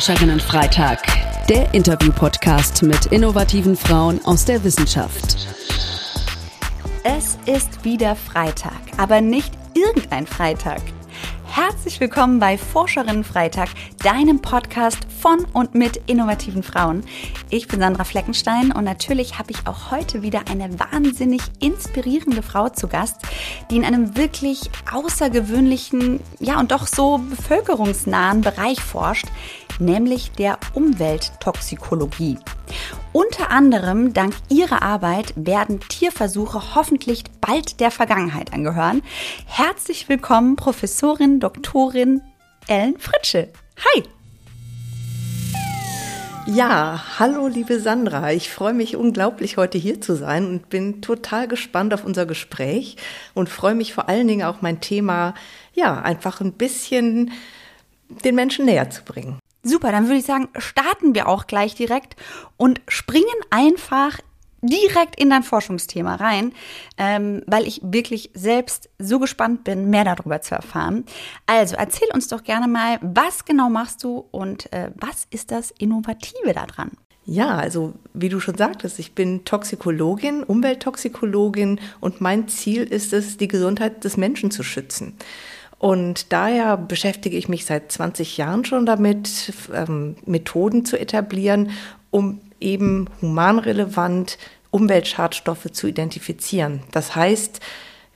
Forscherinnen-Freitag, der Interview-Podcast mit innovativen Frauen aus der Wissenschaft. Es ist wieder Freitag, aber nicht irgendein Freitag. Herzlich willkommen bei Forscherinnen Freitag, deinem Podcast von und mit innovativen Frauen. Ich bin Sandra Fleckenstein und natürlich habe ich auch heute wieder eine wahnsinnig inspirierende Frau zu Gast, die in einem wirklich außergewöhnlichen, ja und doch so bevölkerungsnahen Bereich forscht, nämlich der Umwelttoxikologie. Unter anderem dank ihrer Arbeit werden Tierversuche hoffentlich bald der Vergangenheit angehören. Herzlich willkommen, Professorin Doktorin Ellen Fritsche. Hi! Ja, hallo liebe Sandra. Ich freue mich unglaublich, heute hier zu sein und bin total gespannt auf unser Gespräch und freue mich vor allen Dingen auch mein Thema, ja, einfach ein bisschen den Menschen näher zu bringen. Super, dann würde ich sagen, starten wir auch gleich direkt und springen einfach direkt in dein Forschungsthema rein, ähm, weil ich wirklich selbst so gespannt bin, mehr darüber zu erfahren. Also erzähl uns doch gerne mal, was genau machst du und äh, was ist das Innovative daran? Ja, also wie du schon sagtest, ich bin Toxikologin, Umwelttoxikologin und mein Ziel ist es, die Gesundheit des Menschen zu schützen. Und daher beschäftige ich mich seit 20 Jahren schon damit, ähm, Methoden zu etablieren, um eben humanrelevant Umweltschadstoffe zu identifizieren. Das heißt,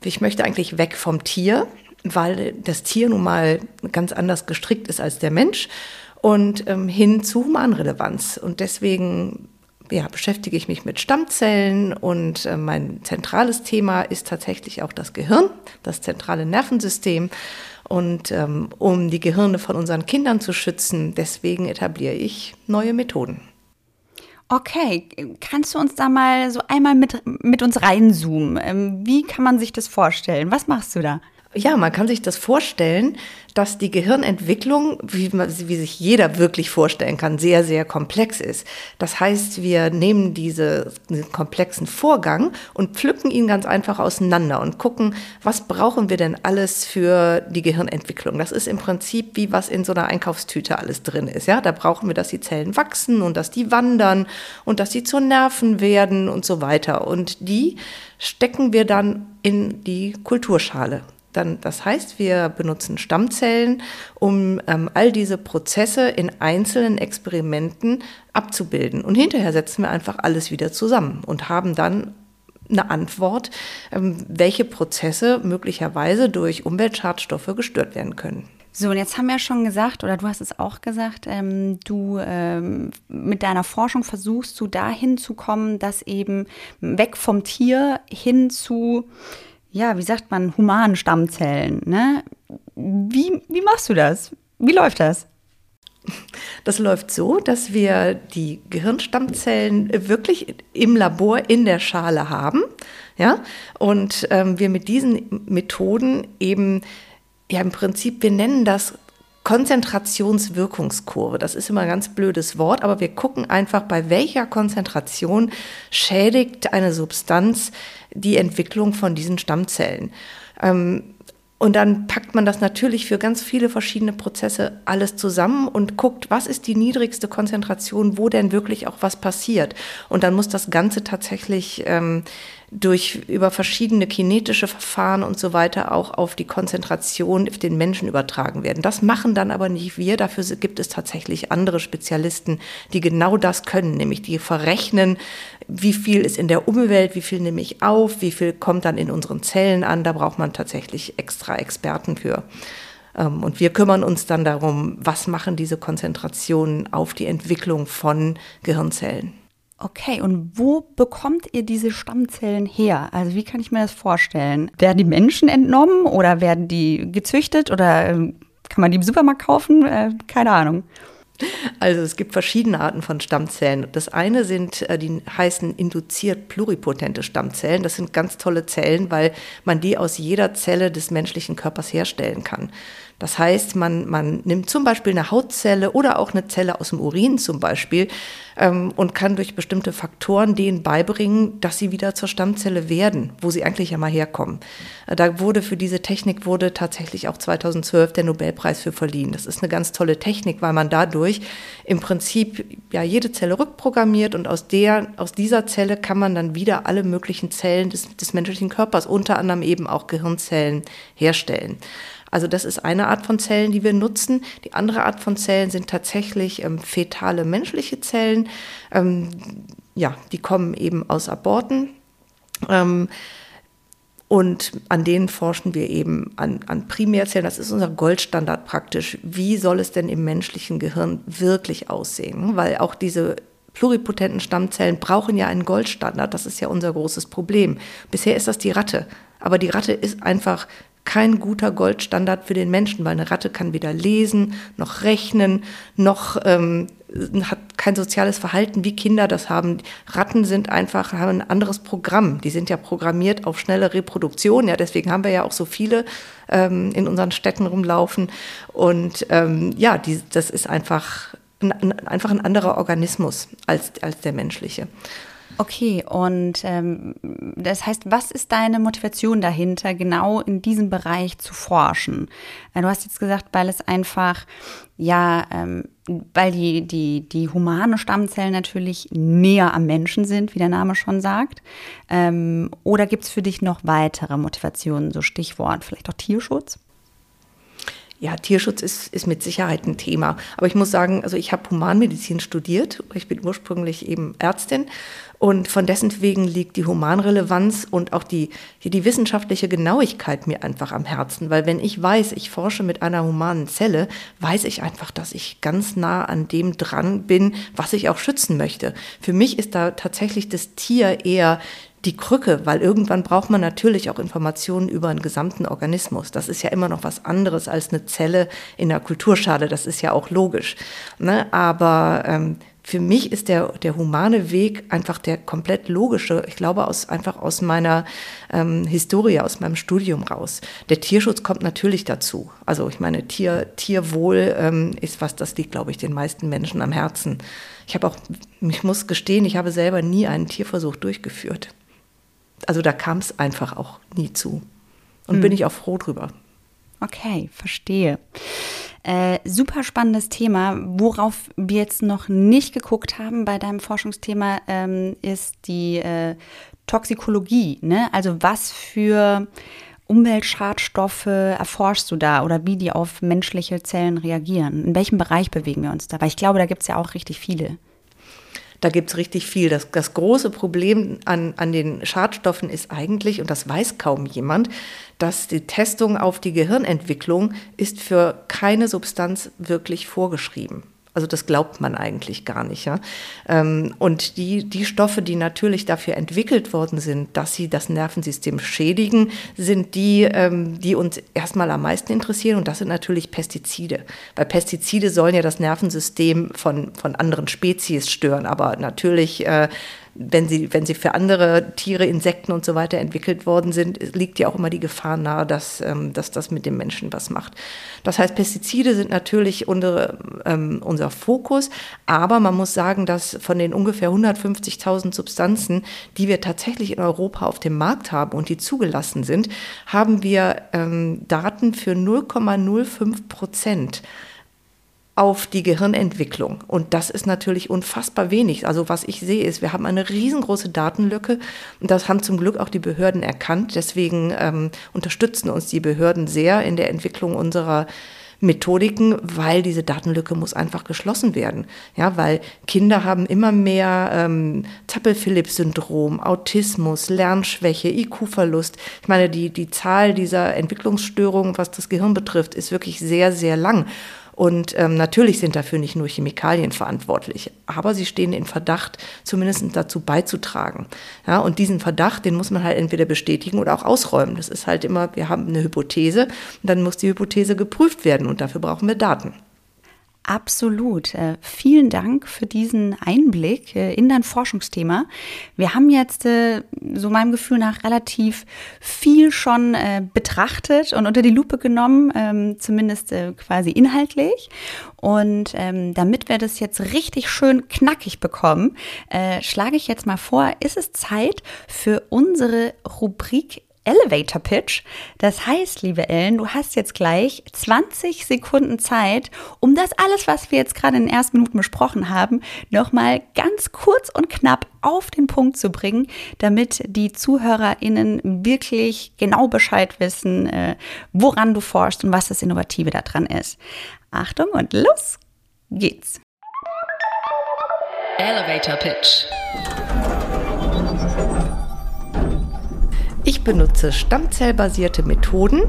ich möchte eigentlich weg vom Tier, weil das Tier nun mal ganz anders gestrickt ist als der Mensch und ähm, hin zu Humanrelevanz. Und deswegen ja, beschäftige ich mich mit Stammzellen und äh, mein zentrales Thema ist tatsächlich auch das Gehirn, das zentrale Nervensystem. Und ähm, um die Gehirne von unseren Kindern zu schützen, deswegen etabliere ich neue Methoden. Okay, kannst du uns da mal so einmal mit, mit uns reinzoomen? Ähm, wie kann man sich das vorstellen? Was machst du da? Ja, man kann sich das vorstellen, dass die Gehirnentwicklung, wie, man, wie sich jeder wirklich vorstellen kann, sehr, sehr komplex ist. Das heißt, wir nehmen diese, diesen komplexen Vorgang und pflücken ihn ganz einfach auseinander und gucken, was brauchen wir denn alles für die Gehirnentwicklung. Das ist im Prinzip wie was in so einer Einkaufstüte alles drin ist. Ja, da brauchen wir, dass die Zellen wachsen und dass die wandern und dass sie zu Nerven werden und so weiter. Und die stecken wir dann in die Kulturschale. Dann, das heißt, wir benutzen Stammzellen, um ähm, all diese Prozesse in einzelnen Experimenten abzubilden. Und hinterher setzen wir einfach alles wieder zusammen und haben dann eine Antwort, ähm, welche Prozesse möglicherweise durch Umweltschadstoffe gestört werden können. So, und jetzt haben wir schon gesagt, oder du hast es auch gesagt, ähm, du ähm, mit deiner Forschung versuchst du dahin zu kommen, dass eben weg vom Tier hin zu ja, wie sagt man, humanen Stammzellen. Ne? Wie, wie machst du das? Wie läuft das? Das läuft so, dass wir die Gehirnstammzellen wirklich im Labor in der Schale haben, ja, und ähm, wir mit diesen Methoden eben, ja, im Prinzip, wir nennen das Konzentrationswirkungskurve. Das ist immer ein ganz blödes Wort, aber wir gucken einfach, bei welcher Konzentration schädigt eine Substanz die Entwicklung von diesen Stammzellen. Ähm, und dann packt man das natürlich für ganz viele verschiedene Prozesse alles zusammen und guckt, was ist die niedrigste Konzentration, wo denn wirklich auch was passiert. Und dann muss das Ganze tatsächlich ähm, durch über verschiedene kinetische Verfahren und so weiter auch auf die Konzentration auf den Menschen übertragen werden. Das machen dann aber nicht wir. Dafür gibt es tatsächlich andere Spezialisten, die genau das können, nämlich die verrechnen, wie viel ist in der Umwelt, wie viel nehme ich auf, wie viel kommt dann in unseren Zellen an. Da braucht man tatsächlich extra Experten für. Ähm, und wir kümmern uns dann darum, was machen diese Konzentrationen auf die Entwicklung von Gehirnzellen. Okay, und wo bekommt ihr diese Stammzellen her? Also wie kann ich mir das vorstellen? Werden die Menschen entnommen oder werden die gezüchtet oder ähm, kann man die im Supermarkt kaufen? Äh, keine Ahnung. Also es gibt verschiedene Arten von Stammzellen. Das eine sind, äh, die heißen induziert pluripotente Stammzellen. Das sind ganz tolle Zellen, weil man die aus jeder Zelle des menschlichen Körpers herstellen kann. Das heißt, man, man nimmt zum Beispiel eine Hautzelle oder auch eine Zelle aus dem Urin zum Beispiel ähm, und kann durch bestimmte Faktoren denen beibringen, dass sie wieder zur Stammzelle werden, wo sie eigentlich ja mal herkommen. Äh, da wurde für diese Technik wurde tatsächlich auch 2012 der Nobelpreis für verliehen. Das ist eine ganz tolle Technik, weil man dadurch im Prinzip ja jede Zelle rückprogrammiert und aus der aus dieser Zelle kann man dann wieder alle möglichen Zellen des, des menschlichen Körpers, unter anderem eben auch Gehirnzellen, herstellen. Also das ist eine Art von Zellen, die wir nutzen. Die andere Art von Zellen sind tatsächlich ähm, fetale menschliche Zellen. Ähm, ja, die kommen eben aus Aborten. Ähm, und an denen forschen wir eben an, an Primärzellen. Das ist unser Goldstandard praktisch. Wie soll es denn im menschlichen Gehirn wirklich aussehen? Weil auch diese pluripotenten Stammzellen brauchen ja einen Goldstandard. Das ist ja unser großes Problem. Bisher ist das die Ratte. Aber die Ratte ist einfach kein guter Goldstandard für den Menschen, weil eine Ratte kann weder lesen noch rechnen, noch ähm, hat kein soziales Verhalten, wie Kinder das haben. Ratten sind einfach, haben ein anderes Programm. Die sind ja programmiert auf schnelle Reproduktion. Ja, deswegen haben wir ja auch so viele ähm, in unseren Städten rumlaufen. Und ähm, ja, die, das ist einfach ein, einfach ein anderer Organismus als, als der menschliche. Okay, und ähm, das heißt, was ist deine Motivation dahinter, genau in diesem Bereich zu forschen? Äh, du hast jetzt gesagt, weil es einfach, ja, ähm, weil die, die, die humane Stammzellen natürlich näher am Menschen sind, wie der Name schon sagt. Ähm, oder gibt es für dich noch weitere Motivationen, so Stichwort, vielleicht auch Tierschutz? Ja, Tierschutz ist, ist mit Sicherheit ein Thema. Aber ich muss sagen, also ich habe Humanmedizin studiert. Ich bin ursprünglich eben Ärztin. Und von dessen wegen liegt die Humanrelevanz und auch die, die, die wissenschaftliche Genauigkeit mir einfach am Herzen. Weil wenn ich weiß, ich forsche mit einer humanen Zelle, weiß ich einfach, dass ich ganz nah an dem dran bin, was ich auch schützen möchte. Für mich ist da tatsächlich das Tier eher die Krücke, weil irgendwann braucht man natürlich auch Informationen über einen gesamten Organismus. Das ist ja immer noch was anderes als eine Zelle in der Kulturschale, das ist ja auch logisch. Ne? Aber ähm, für mich ist der, der humane Weg einfach der komplett logische, ich glaube aus, einfach aus meiner ähm, Historie, aus meinem Studium raus. Der Tierschutz kommt natürlich dazu. Also ich meine, Tier, Tierwohl ähm, ist was, das liegt, glaube ich, den meisten Menschen am Herzen. Ich habe auch, ich muss gestehen, ich habe selber nie einen Tierversuch durchgeführt also da kam es einfach auch nie zu. Und hm. bin ich auch froh drüber. Okay, verstehe. Äh, super spannendes Thema. Worauf wir jetzt noch nicht geguckt haben bei deinem Forschungsthema, ähm, ist die äh, Toxikologie. Ne? Also was für Umweltschadstoffe erforschst du da oder wie die auf menschliche Zellen reagieren? In welchem Bereich bewegen wir uns da? Weil ich glaube, da gibt es ja auch richtig viele. Da gibt es richtig viel. Das, das große Problem an, an den Schadstoffen ist eigentlich, und das weiß kaum jemand, dass die Testung auf die Gehirnentwicklung ist für keine Substanz wirklich vorgeschrieben. Also das glaubt man eigentlich gar nicht. Ja? Ähm, und die, die Stoffe, die natürlich dafür entwickelt worden sind, dass sie das Nervensystem schädigen, sind die, ähm, die uns erstmal am meisten interessieren. Und das sind natürlich Pestizide. Weil Pestizide sollen ja das Nervensystem von, von anderen Spezies stören. Aber natürlich äh, wenn sie, wenn sie für andere Tiere, Insekten und so weiter entwickelt worden sind, liegt ja auch immer die Gefahr nahe, dass, ähm, dass das mit dem Menschen was macht. Das heißt, Pestizide sind natürlich unsere, ähm, unser Fokus, aber man muss sagen, dass von den ungefähr 150.000 Substanzen, die wir tatsächlich in Europa auf dem Markt haben und die zugelassen sind, haben wir ähm, Daten für 0,05 Prozent auf die Gehirnentwicklung. Und das ist natürlich unfassbar wenig. Also was ich sehe ist, wir haben eine riesengroße Datenlücke und das haben zum Glück auch die Behörden erkannt. Deswegen ähm, unterstützen uns die Behörden sehr in der Entwicklung unserer Methodiken, weil diese Datenlücke muss einfach geschlossen werden. Ja, weil Kinder haben immer mehr ähm, Zappel-Phillips-Syndrom, Autismus, Lernschwäche, IQ-Verlust. Ich meine, die, die Zahl dieser Entwicklungsstörungen, was das Gehirn betrifft, ist wirklich sehr, sehr lang. Und ähm, natürlich sind dafür nicht nur Chemikalien verantwortlich, aber sie stehen in Verdacht, zumindest dazu beizutragen. Ja, und diesen Verdacht, den muss man halt entweder bestätigen oder auch ausräumen. Das ist halt immer, wir haben eine Hypothese dann muss die Hypothese geprüft werden und dafür brauchen wir Daten. Absolut. Äh, vielen Dank für diesen Einblick äh, in dein Forschungsthema. Wir haben jetzt äh, so meinem Gefühl nach relativ viel schon betrachtet und unter die Lupe genommen, ähm, zumindest quasi inhaltlich. Und ähm, damit wir das jetzt richtig schön knackig bekommen, schlage ich jetzt mal vor, ist es Zeit für unsere Rubrik Elevator Pitch. Das heißt, liebe Ellen, du hast jetzt gleich 20 Sekunden Zeit, um das alles, was wir jetzt gerade in den ersten Minuten besprochen haben, nochmal ganz kurz und knapp auf den Punkt zu bringen, damit die ZuhörerInnen wirklich genau Bescheid wissen, äh, woran du forschst und was das Innovative daran ist. Achtung und los geht's. Elevator Pitch. Benutze stammzellbasierte Methoden,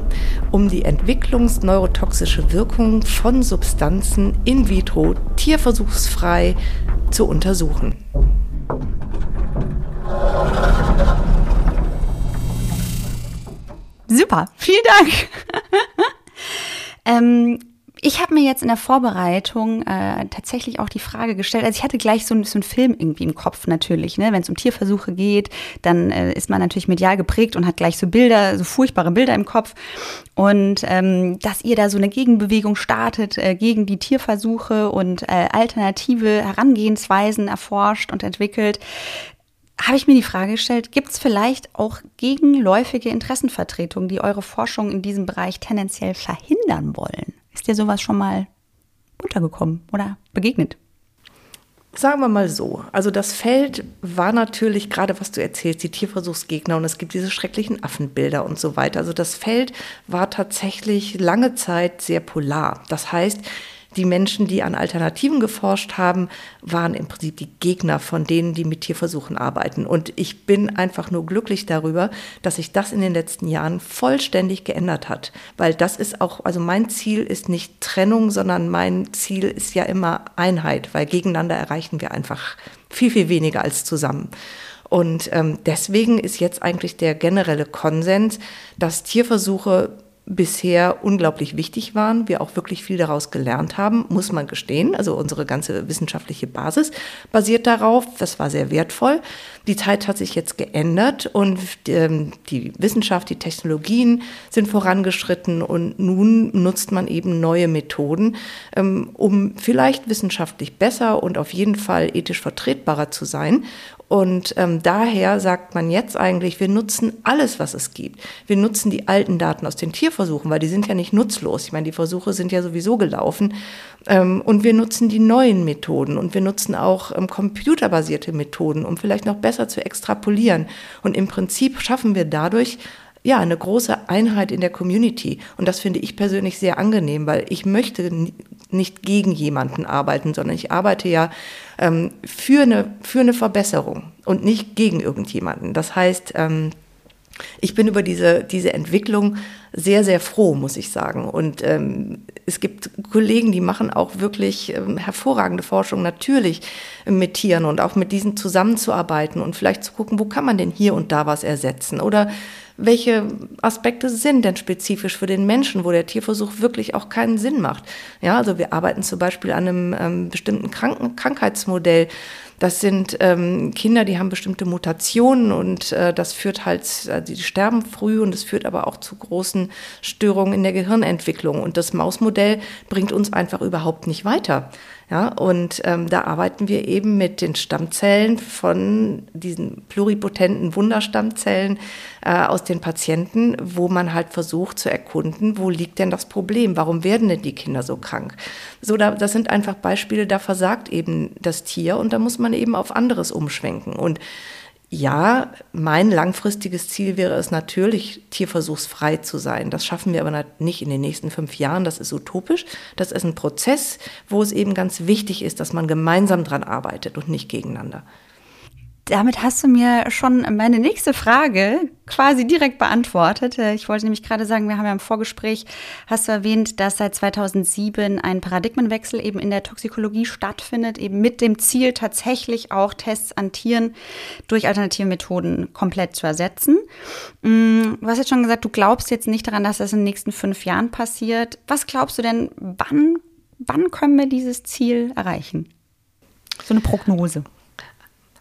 um die entwicklungsneurotoxische Wirkung von Substanzen in vitro tierversuchsfrei zu untersuchen. Super, vielen Dank. ähm, ich habe mir jetzt in der Vorbereitung äh, tatsächlich auch die Frage gestellt, also ich hatte gleich so, ein, so einen Film irgendwie im Kopf natürlich, ne? wenn es um Tierversuche geht, dann äh, ist man natürlich medial geprägt und hat gleich so Bilder, so furchtbare Bilder im Kopf. Und ähm, dass ihr da so eine Gegenbewegung startet äh, gegen die Tierversuche und äh, alternative Herangehensweisen erforscht und entwickelt, habe ich mir die Frage gestellt, gibt es vielleicht auch gegenläufige Interessenvertretungen, die eure Forschung in diesem Bereich tendenziell verhindern wollen? Ist dir sowas schon mal untergekommen oder begegnet? Sagen wir mal so, also das Feld war natürlich gerade, was du erzählst, die Tierversuchsgegner und es gibt diese schrecklichen Affenbilder und so weiter. Also das Feld war tatsächlich lange Zeit sehr polar. Das heißt, die Menschen, die an Alternativen geforscht haben, waren im Prinzip die Gegner von denen, die mit Tierversuchen arbeiten. Und ich bin einfach nur glücklich darüber, dass sich das in den letzten Jahren vollständig geändert hat. Weil das ist auch, also mein Ziel ist nicht Trennung, sondern mein Ziel ist ja immer Einheit, weil gegeneinander erreichen wir einfach viel, viel weniger als zusammen. Und ähm, deswegen ist jetzt eigentlich der generelle Konsens, dass Tierversuche bisher unglaublich wichtig waren, wir auch wirklich viel daraus gelernt haben, muss man gestehen. Also unsere ganze wissenschaftliche Basis basiert darauf. Das war sehr wertvoll. Die Zeit hat sich jetzt geändert und ähm, die Wissenschaft, die Technologien sind vorangeschritten und nun nutzt man eben neue Methoden, ähm, um vielleicht wissenschaftlich besser und auf jeden Fall ethisch vertretbarer zu sein. Und ähm, daher sagt man jetzt eigentlich, wir nutzen alles, was es gibt. Wir nutzen die alten Daten aus den Tierversuchen, weil die sind ja nicht nutzlos. Ich meine, die Versuche sind ja sowieso gelaufen. Ähm, und wir nutzen die neuen Methoden und wir nutzen auch ähm, computerbasierte Methoden, um vielleicht noch besser zu extrapolieren. Und im Prinzip schaffen wir dadurch ja, eine große Einheit in der Community. Und das finde ich persönlich sehr angenehm, weil ich möchte nicht gegen jemanden arbeiten, sondern ich arbeite ja ähm, für, eine, für eine Verbesserung und nicht gegen irgendjemanden. Das heißt, ähm, ich bin über diese, diese Entwicklung sehr, sehr froh, muss ich sagen. Und ähm, es gibt Kollegen, die machen auch wirklich ähm, hervorragende Forschung, natürlich mit Tieren und auch mit diesen zusammenzuarbeiten und vielleicht zu gucken, wo kann man denn hier und da was ersetzen oder welche Aspekte sind denn spezifisch für den Menschen, wo der Tierversuch wirklich auch keinen Sinn macht. Ja, also wir arbeiten zum Beispiel an einem ähm, bestimmten Kranken Krankheitsmodell. Das sind ähm, Kinder, die haben bestimmte Mutationen und äh, das führt halt, äh, die sterben früh und es führt aber auch zu großen Störungen in der Gehirnentwicklung. Und das Mausmodell bringt uns einfach überhaupt nicht weiter. Ja, und ähm, da arbeiten wir eben mit den Stammzellen von diesen pluripotenten Wunderstammzellen äh, aus den Patienten, wo man halt versucht zu erkunden, wo liegt denn das Problem? Warum werden denn die Kinder so krank? So, da, das sind einfach Beispiele, da versagt eben das Tier und da muss man eben auf anderes umschwenken. Und ja, mein langfristiges Ziel wäre es natürlich, tierversuchsfrei zu sein. Das schaffen wir aber nicht in den nächsten fünf Jahren. Das ist utopisch. Das ist ein Prozess, wo es eben ganz wichtig ist, dass man gemeinsam dran arbeitet und nicht gegeneinander damit hast du mir schon meine nächste Frage quasi direkt beantwortet. Ich wollte nämlich gerade sagen, wir haben ja im Vorgespräch, hast du erwähnt, dass seit 2007 ein Paradigmenwechsel eben in der Toxikologie stattfindet, eben mit dem Ziel tatsächlich auch Tests an Tieren durch alternative Methoden komplett zu ersetzen. Mm, du hast jetzt schon gesagt, du glaubst jetzt nicht daran, dass das in den nächsten fünf Jahren passiert. Was glaubst du denn, wann wann können wir dieses Ziel erreichen? So eine Prognose.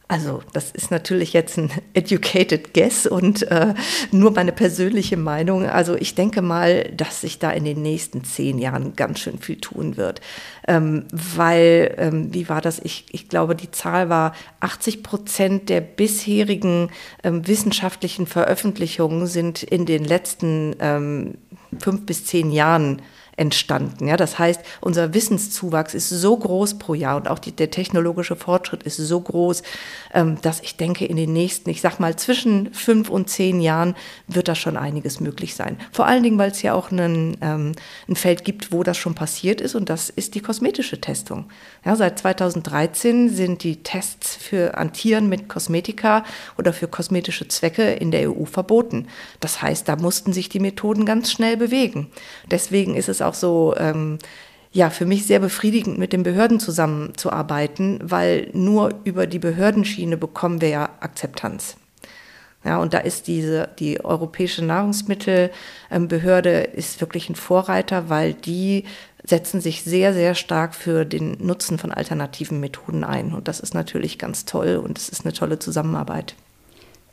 Also das ist natürlich jetzt ein educated guess und äh, nur meine persönliche Meinung. Also ich denke mal, dass sich da in den nächsten zehn Jahren ganz schön viel tun wird. Ähm, weil, ähm, wie war das? Ich, ich glaube, die Zahl war 80 Prozent der bisherigen ähm, wissenschaftlichen Veröffentlichungen sind in den letzten ähm, fünf bis zehn Jahren entstanden. Ja, das heißt, unser Wissenszuwachs ist so groß pro Jahr und auch die, der technologische Fortschritt ist so groß, ähm, dass ich denke, in den nächsten, ich sag mal, zwischen fünf und zehn Jahren wird da schon einiges möglich sein. Vor allen Dingen, weil es ja auch einen, ähm, ein Feld gibt, wo das schon passiert ist und das ist die kosmetische Testung. Ja, seit 2013 sind die Tests für an Tieren mit Kosmetika oder für kosmetische Zwecke in der EU verboten. Das heißt, da mussten sich die Methoden ganz schnell bewegen. Deswegen ist es auch so, ähm, ja, für mich sehr befriedigend, mit den Behörden zusammenzuarbeiten, weil nur über die Behördenschiene bekommen wir ja Akzeptanz. Ja, und da ist diese, die Europäische Nahrungsmittelbehörde ist wirklich ein Vorreiter, weil die setzen sich sehr, sehr stark für den Nutzen von alternativen Methoden ein. Und das ist natürlich ganz toll und es ist eine tolle Zusammenarbeit.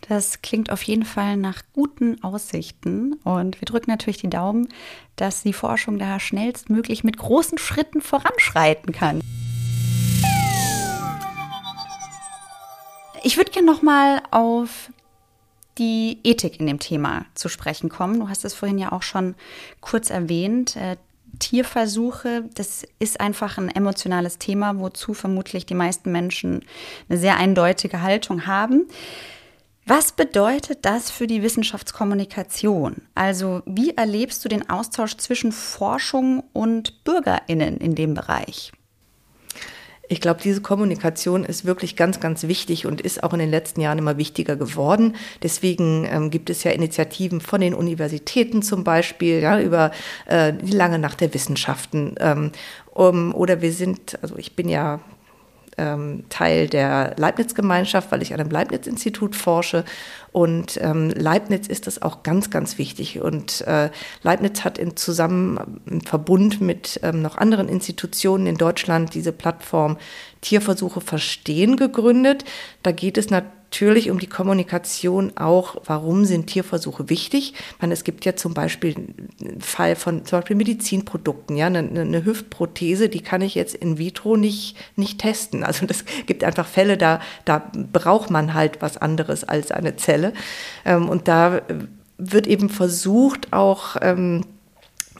Das klingt auf jeden Fall nach guten Aussichten und wir drücken natürlich die Daumen, dass die Forschung da schnellstmöglich mit großen Schritten voranschreiten kann. Ich würde gerne noch mal auf die Ethik in dem Thema zu sprechen kommen. Du hast es vorhin ja auch schon kurz erwähnt. Äh, Tierversuche, das ist einfach ein emotionales Thema, wozu vermutlich die meisten Menschen eine sehr eindeutige Haltung haben. Was bedeutet das für die Wissenschaftskommunikation? Also wie erlebst du den Austausch zwischen Forschung und Bürgerinnen in dem Bereich? Ich glaube, diese Kommunikation ist wirklich ganz, ganz wichtig und ist auch in den letzten Jahren immer wichtiger geworden. Deswegen ähm, gibt es ja Initiativen von den Universitäten zum Beispiel, ja, über äh, die lange Nacht der Wissenschaften. Ähm, um, oder wir sind, also ich bin ja ähm, Teil der Leibniz-Gemeinschaft, weil ich an einem Leibniz-Institut forsche. Und ähm, Leibniz ist das auch ganz, ganz wichtig. Und äh, Leibniz hat in zusammen im Verbund mit ähm, noch anderen Institutionen in Deutschland diese Plattform Tierversuche verstehen gegründet. Da geht es natürlich natürlich um die Kommunikation auch, warum sind Tierversuche wichtig. Ich meine, es gibt ja zum Beispiel einen Fall von zum Beispiel Medizinprodukten, ja, eine, eine Hüftprothese, die kann ich jetzt in vitro nicht, nicht testen. Also das gibt einfach Fälle, da, da braucht man halt was anderes als eine Zelle. Ähm, und da wird eben versucht, auch ähm,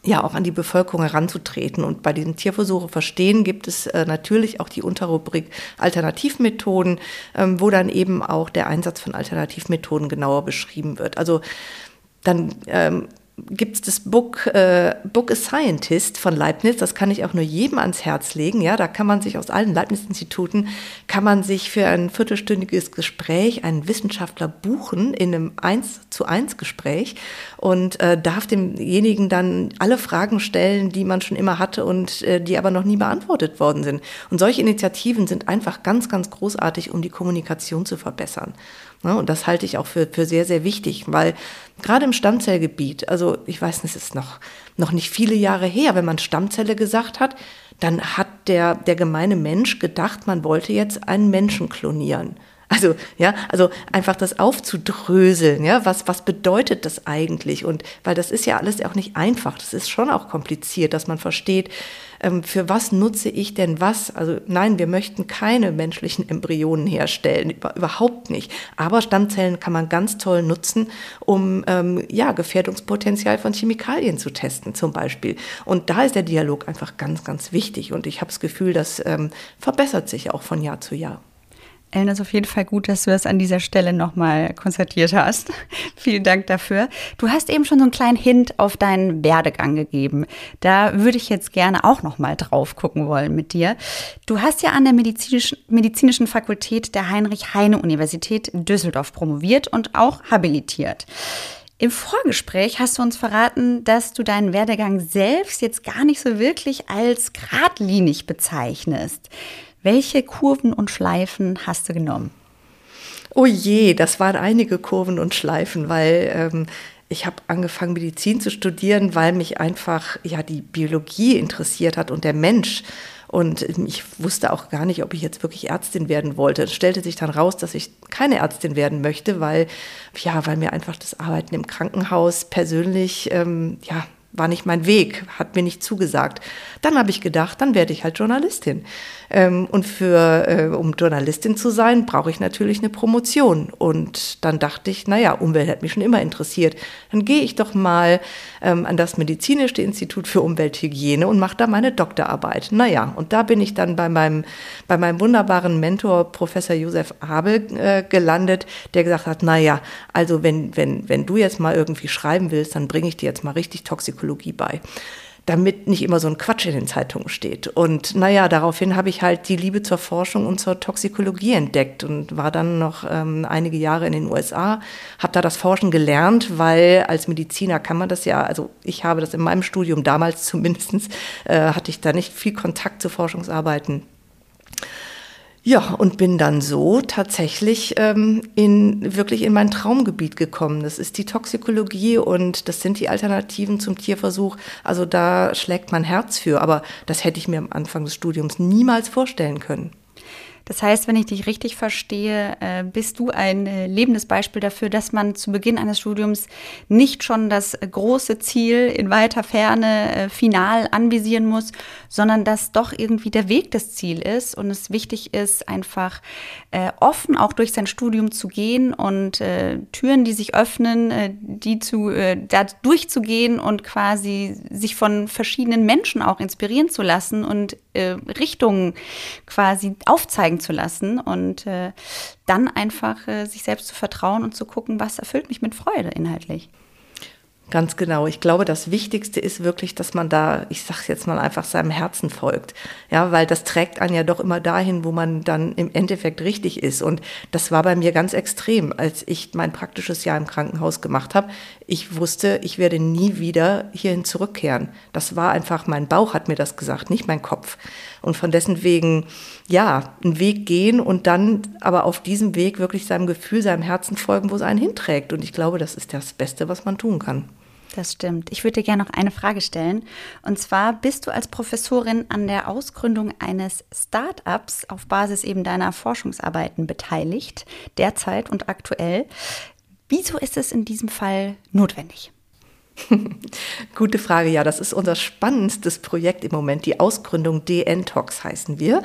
ja auch an die Bevölkerung heranzutreten. Und bei diesen Tierversuche verstehen gibt es äh, natürlich auch die Unterrubrik Alternativmethoden, ähm, wo dann eben auch der Einsatz von Alternativmethoden genauer beschrieben wird. Also dann ähm, gibt es das Book, äh, Book a Scientist von Leibniz. Das kann ich auch nur jedem ans Herz legen. Ja, da kann man sich aus allen Leibniz-Instituten, kann man sich für ein viertelstündiges Gespräch einen Wissenschaftler buchen in einem 1 zu 1 Gespräch und äh, darf demjenigen dann alle Fragen stellen, die man schon immer hatte und äh, die aber noch nie beantwortet worden sind. Und solche Initiativen sind einfach ganz, ganz großartig, um die Kommunikation zu verbessern. Ja, und das halte ich auch für, für sehr, sehr wichtig, weil gerade im Stammzellgebiet, also ich weiß, es ist noch, noch nicht viele Jahre her, wenn man Stammzelle gesagt hat, dann hat der, der gemeine Mensch gedacht, man wollte jetzt einen Menschen klonieren. Also, ja, also einfach das aufzudröseln, ja, was, was bedeutet das eigentlich? Und weil das ist ja alles auch nicht einfach, das ist schon auch kompliziert, dass man versteht, ähm, für was nutze ich denn was? Also nein, wir möchten keine menschlichen Embryonen herstellen, überhaupt nicht. Aber Stammzellen kann man ganz toll nutzen, um ähm, ja, Gefährdungspotenzial von Chemikalien zu testen, zum Beispiel. Und da ist der Dialog einfach ganz, ganz wichtig. Und ich habe das Gefühl, das ähm, verbessert sich auch von Jahr zu Jahr. Ellen, ist auf jeden Fall gut, dass du das an dieser Stelle nochmal konstatiert hast. Vielen Dank dafür. Du hast eben schon so einen kleinen Hint auf deinen Werdegang gegeben. Da würde ich jetzt gerne auch nochmal drauf gucken wollen mit dir. Du hast ja an der medizinischen, medizinischen Fakultät der Heinrich-Heine-Universität Düsseldorf promoviert und auch habilitiert. Im Vorgespräch hast du uns verraten, dass du deinen Werdegang selbst jetzt gar nicht so wirklich als geradlinig bezeichnest. Welche Kurven und Schleifen hast du genommen? Oh je, das waren einige Kurven und Schleifen, weil ähm, ich habe angefangen, Medizin zu studieren, weil mich einfach ja die Biologie interessiert hat und der Mensch. Und ich wusste auch gar nicht, ob ich jetzt wirklich Ärztin werden wollte. Es stellte sich dann raus, dass ich keine Ärztin werden möchte, weil, ja, weil mir einfach das Arbeiten im Krankenhaus persönlich, ähm, ja, war nicht mein Weg, hat mir nicht zugesagt. Dann habe ich gedacht, dann werde ich halt Journalistin. Ähm, und für, äh, um Journalistin zu sein, brauche ich natürlich eine Promotion. Und dann dachte ich, naja, Umwelt hat mich schon immer interessiert. Dann gehe ich doch mal ähm, an das Medizinische Institut für Umwelthygiene und mache da meine Doktorarbeit. Naja, und da bin ich dann bei meinem, bei meinem wunderbaren Mentor, Professor Josef Abel, äh, gelandet, der gesagt hat, naja, also wenn, wenn, wenn du jetzt mal irgendwie schreiben willst, dann bringe ich dir jetzt mal richtig Toxikologie bei damit nicht immer so ein Quatsch in den Zeitungen steht. Und naja, daraufhin habe ich halt die Liebe zur Forschung und zur Toxikologie entdeckt und war dann noch ähm, einige Jahre in den USA, habe da das Forschen gelernt, weil als Mediziner kann man das ja, also ich habe das in meinem Studium damals zumindest, äh, hatte ich da nicht viel Kontakt zu Forschungsarbeiten. Ja, und bin dann so tatsächlich ähm, in, wirklich in mein Traumgebiet gekommen. Das ist die Toxikologie und das sind die Alternativen zum Tierversuch. Also da schlägt mein Herz für. Aber das hätte ich mir am Anfang des Studiums niemals vorstellen können. Das heißt, wenn ich dich richtig verstehe, äh, bist du ein äh, lebendes Beispiel dafür, dass man zu Beginn eines Studiums nicht schon das große Ziel in weiter Ferne äh, final anvisieren muss, sondern dass doch irgendwie der Weg das Ziel ist und es wichtig ist, einfach offen auch durch sein Studium zu gehen und Türen, die sich öffnen, die zu, da durchzugehen und quasi sich von verschiedenen Menschen auch inspirieren zu lassen und Richtungen quasi aufzeigen zu lassen und äh, dann einfach äh, sich selbst zu vertrauen und zu gucken, was erfüllt mich mit Freude inhaltlich. Ganz genau. Ich glaube, das Wichtigste ist wirklich, dass man da, ich sage jetzt mal einfach seinem Herzen folgt. Ja, weil das trägt einen ja doch immer dahin, wo man dann im Endeffekt richtig ist. Und das war bei mir ganz extrem, als ich mein praktisches Jahr im Krankenhaus gemacht habe. Ich wusste, ich werde nie wieder hierhin zurückkehren. Das war einfach, mein Bauch hat mir das gesagt, nicht mein Kopf. Und von dessen wegen, ja, einen Weg gehen und dann aber auf diesem Weg wirklich seinem Gefühl, seinem Herzen folgen, wo es einen hinträgt. Und ich glaube, das ist das Beste, was man tun kann. Das stimmt. Ich würde dir gerne noch eine Frage stellen. Und zwar bist du als Professorin an der Ausgründung eines Start-ups auf Basis eben deiner Forschungsarbeiten beteiligt, derzeit und aktuell. Wieso ist es in diesem Fall notwendig? Gute Frage. Ja, das ist unser spannendstes Projekt im Moment. Die Ausgründung DN-Tox heißen wir.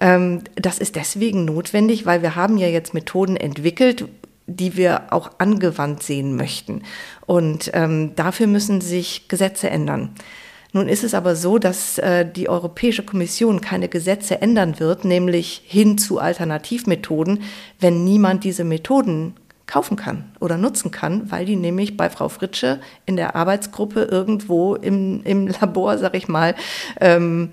Ähm, das ist deswegen notwendig, weil wir haben ja jetzt Methoden entwickelt, die wir auch angewandt sehen möchten. Und ähm, dafür müssen sich Gesetze ändern. Nun ist es aber so, dass äh, die Europäische Kommission keine Gesetze ändern wird, nämlich hin zu Alternativmethoden, wenn niemand diese Methoden kaufen kann oder nutzen kann, weil die nämlich bei Frau Fritsche in der Arbeitsgruppe irgendwo im, im Labor, sag ich mal, ähm,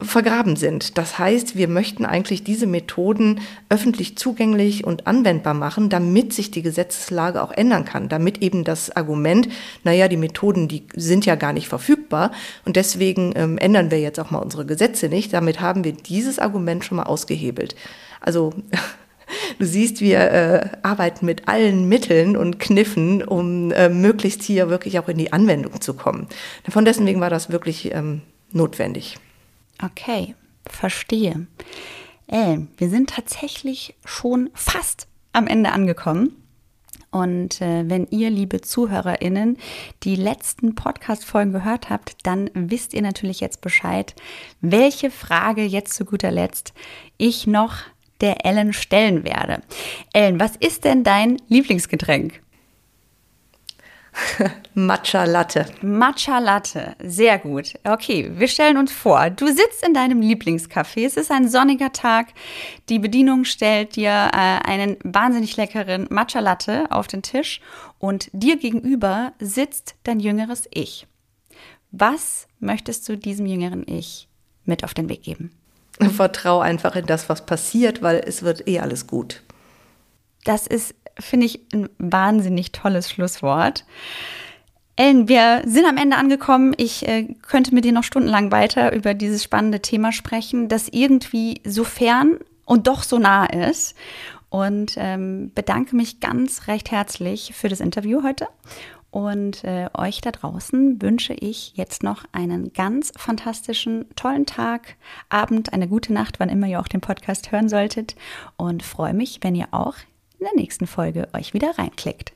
vergraben sind. Das heißt, wir möchten eigentlich diese Methoden öffentlich zugänglich und anwendbar machen, damit sich die Gesetzeslage auch ändern kann, damit eben das Argument, naja, die Methoden, die sind ja gar nicht verfügbar und deswegen ähm, ändern wir jetzt auch mal unsere Gesetze nicht. Damit haben wir dieses Argument schon mal ausgehebelt. Also Du siehst, wir äh, arbeiten mit allen Mitteln und Kniffen, um äh, möglichst hier wirklich auch in die Anwendung zu kommen. Von dessen wegen war das wirklich ähm, notwendig. Okay, verstehe. Ellen, wir sind tatsächlich schon fast am Ende angekommen. Und äh, wenn ihr, liebe ZuhörerInnen, die letzten Podcast-Folgen gehört habt, dann wisst ihr natürlich jetzt Bescheid, welche Frage jetzt zu guter Letzt ich noch der Ellen stellen werde. Ellen, was ist denn dein Lieblingsgetränk? Matcha Latte. Matcha Latte, sehr gut. Okay, wir stellen uns vor, du sitzt in deinem Lieblingscafé, es ist ein sonniger Tag, die Bedienung stellt dir äh, einen wahnsinnig leckeren Matcha Latte auf den Tisch und dir gegenüber sitzt dein jüngeres Ich. Was möchtest du diesem jüngeren Ich mit auf den Weg geben? Vertrau einfach in das, was passiert, weil es wird eh alles gut. Das ist, finde ich, ein wahnsinnig tolles Schlusswort. Ellen, wir sind am Ende angekommen. Ich äh, könnte mit dir noch stundenlang weiter über dieses spannende Thema sprechen, das irgendwie so fern und doch so nah ist. und ähm, bedanke mich ganz recht herzlich für das Interview heute. Und äh, euch da draußen wünsche ich jetzt noch einen ganz fantastischen, tollen Tag, Abend, eine gute Nacht, wann immer ihr auch den Podcast hören solltet. Und freue mich, wenn ihr auch in der nächsten Folge euch wieder reinklickt.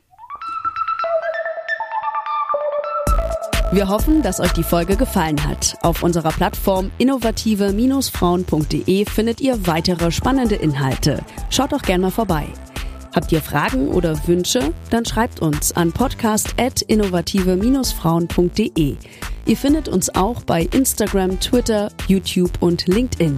Wir hoffen, dass euch die Folge gefallen hat. Auf unserer Plattform innovative-frauen.de findet ihr weitere spannende Inhalte. Schaut doch gerne mal vorbei. Habt ihr Fragen oder Wünsche? Dann schreibt uns an podcast.innovative-frauen.de. Ihr findet uns auch bei Instagram, Twitter, YouTube und LinkedIn.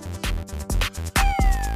Bye.